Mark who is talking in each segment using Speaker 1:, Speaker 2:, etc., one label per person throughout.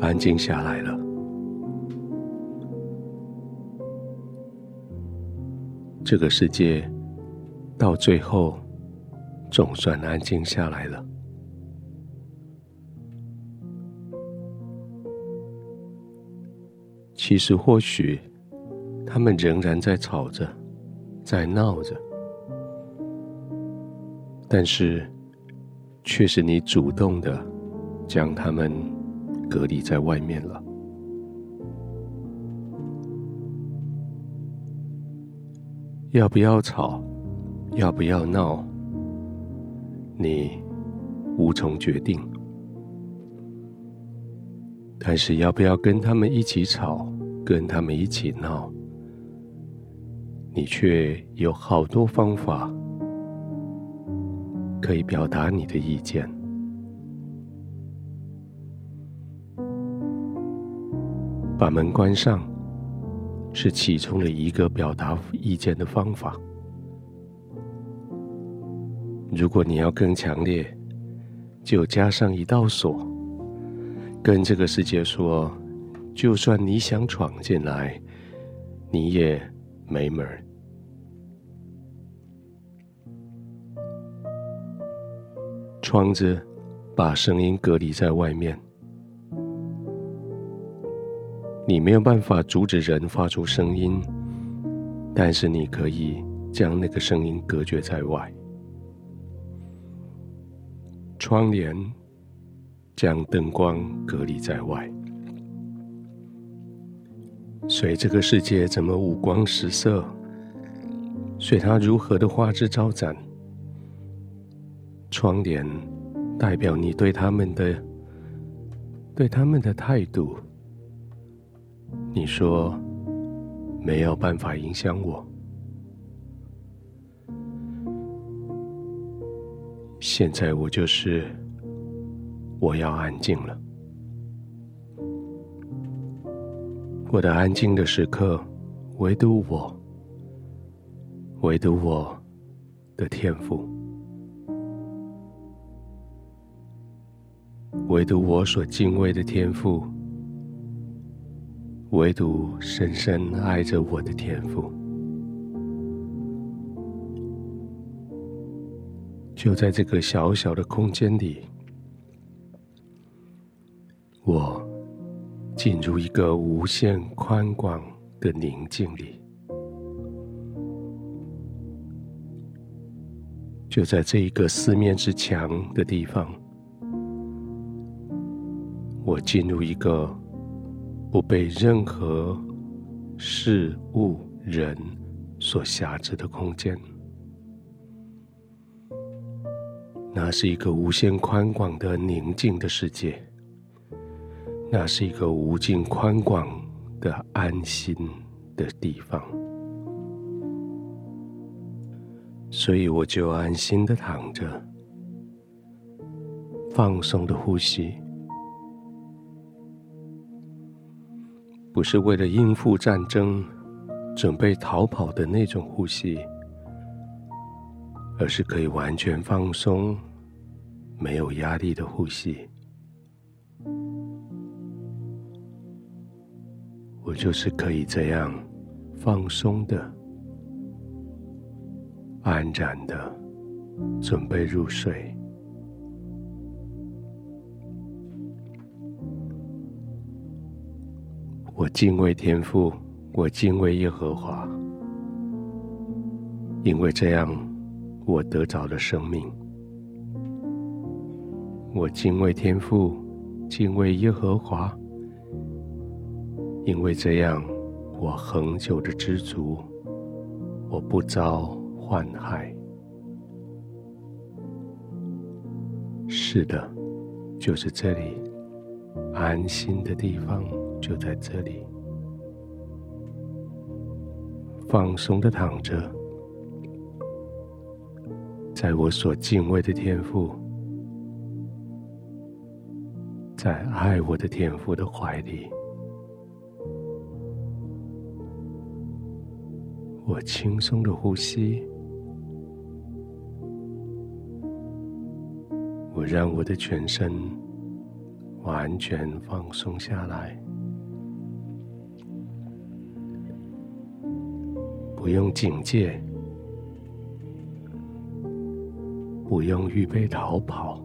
Speaker 1: 安静下来了。这个世界到最后总算安静下来了。其实，或许他们仍然在吵着，在闹着，但是，却是你主动的将他们隔离在外面了。要不要吵？要不要闹？你无从决定。但是要不要跟他们一起吵，跟他们一起闹？你却有好多方法可以表达你的意见。把门关上。是其中的一个表达意见的方法。如果你要更强烈，就加上一道锁，跟这个世界说：就算你想闯进来，你也没门儿。窗子把声音隔离在外面。你没有办法阻止人发出声音，但是你可以将那个声音隔绝在外。窗帘将灯光隔离在外，随这个世界怎么五光十色，随它如何的花枝招展，窗帘代表你对他们的对他们的态度。你说没有办法影响我。现在我就是我要安静了。我的安静的时刻，唯独我，唯独我的天赋，唯独我所敬畏的天赋。唯独深深爱着我的天赋，就在这个小小的空间里，我进入一个无限宽广的宁静里。就在这一个四面之墙的地方，我进入一个。不被任何事物、人所辖制的空间，那是一个无限宽广的宁静的世界，那是一个无尽宽广的安心的地方，所以我就安心的躺着，放松的呼吸。不是为了应付战争、准备逃跑的那种呼吸，而是可以完全放松、没有压力的呼吸。我就是可以这样放松的、安然的准备入睡。我敬畏天父，我敬畏耶和华，因为这样，我得着了生命。我敬畏天父，敬畏耶和华，因为这样，我恒久的知足，我不遭患害。是的，就是这里，安心的地方。就在这里，放松的躺着，在我所敬畏的天父，在爱我的天父的怀里，我轻松的呼吸，我让我的全身完全放松下来，不用警戒，不用预备逃跑，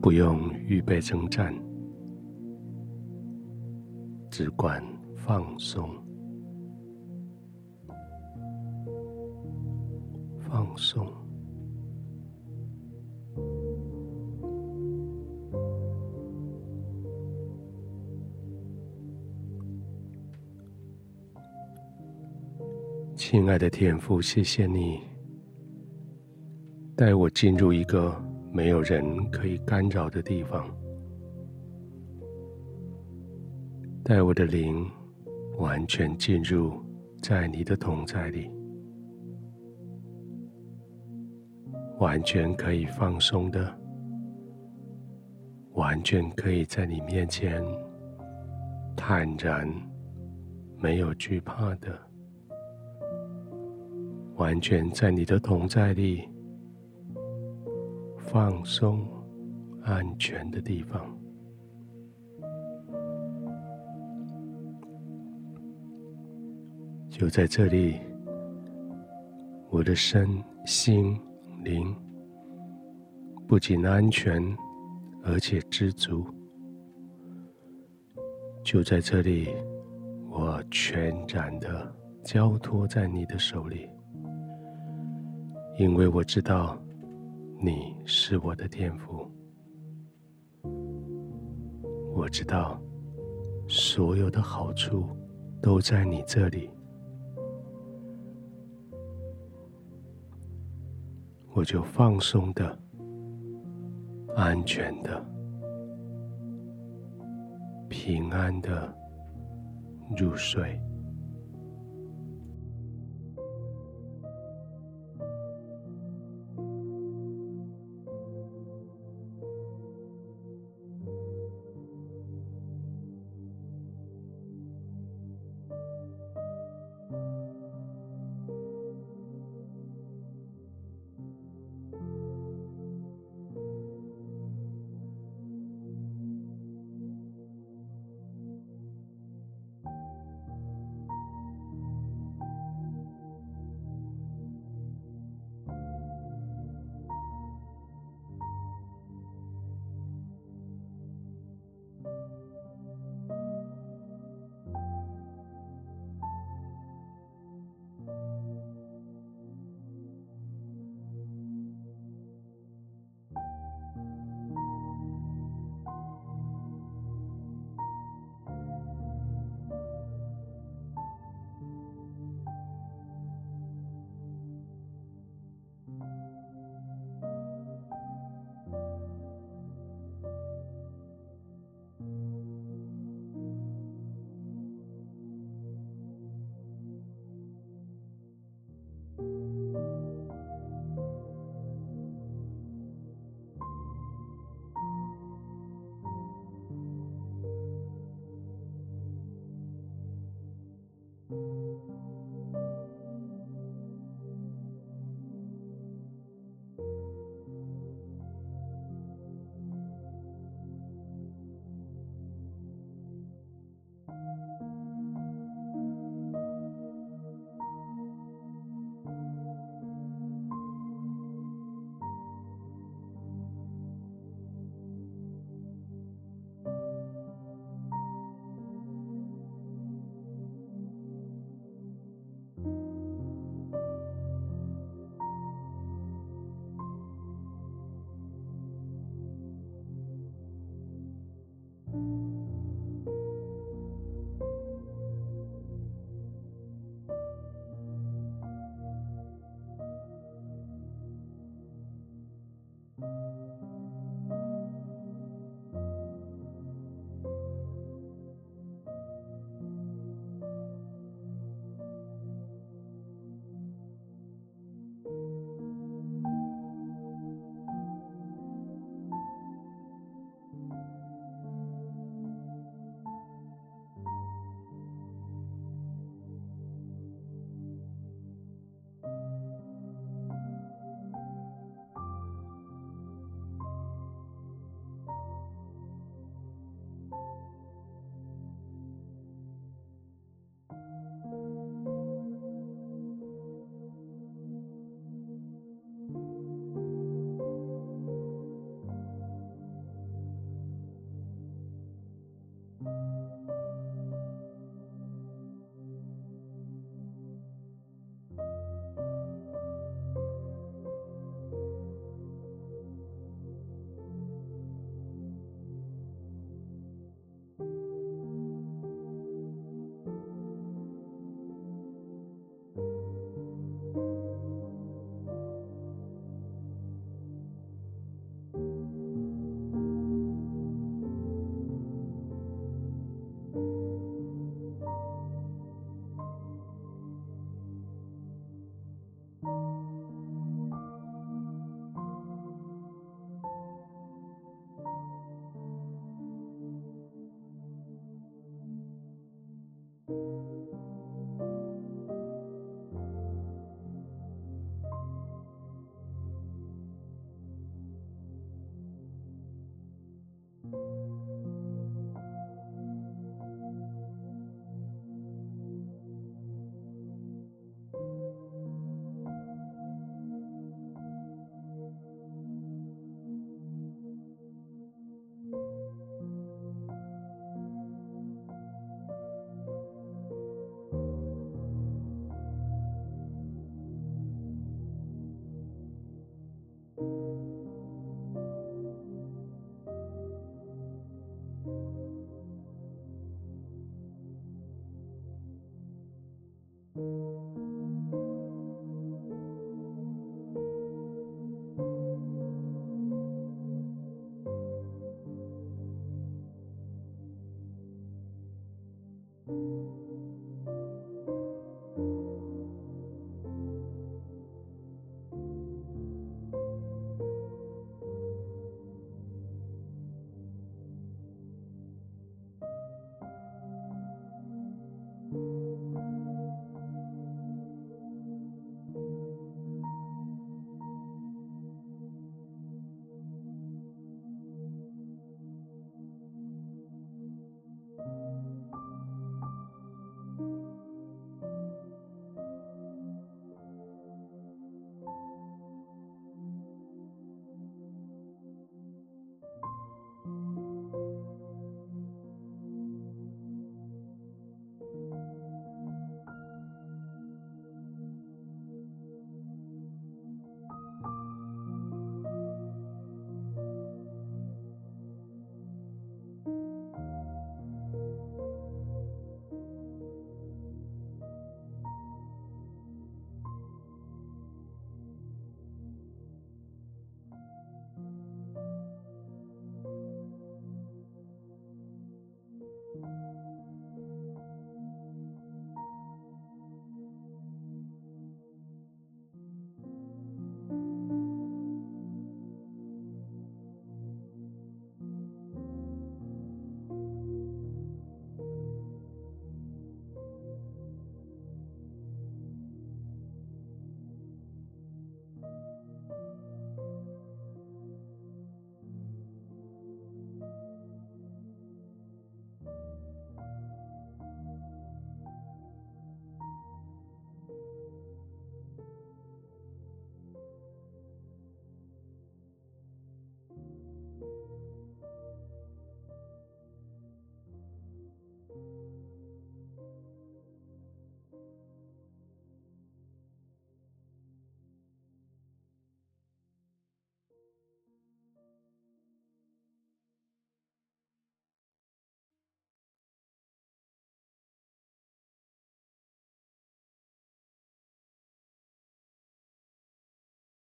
Speaker 1: 不用预备征战，只管放松，放松。亲爱的天父，谢谢你。带我进入一个没有人可以干扰的地方，带我的灵完全进入在你的同在里，完全可以放松的，完全可以在你面前坦然，没有惧怕的。完全在你的同在里，放松、安全的地方，就在这里，我的身心灵不仅安全，而且知足。就在这里，我全然的交托在你的手里。因为我知道你是我的天赋，我知道所有的好处都在你这里，我就放松的、安全的、平安的入睡。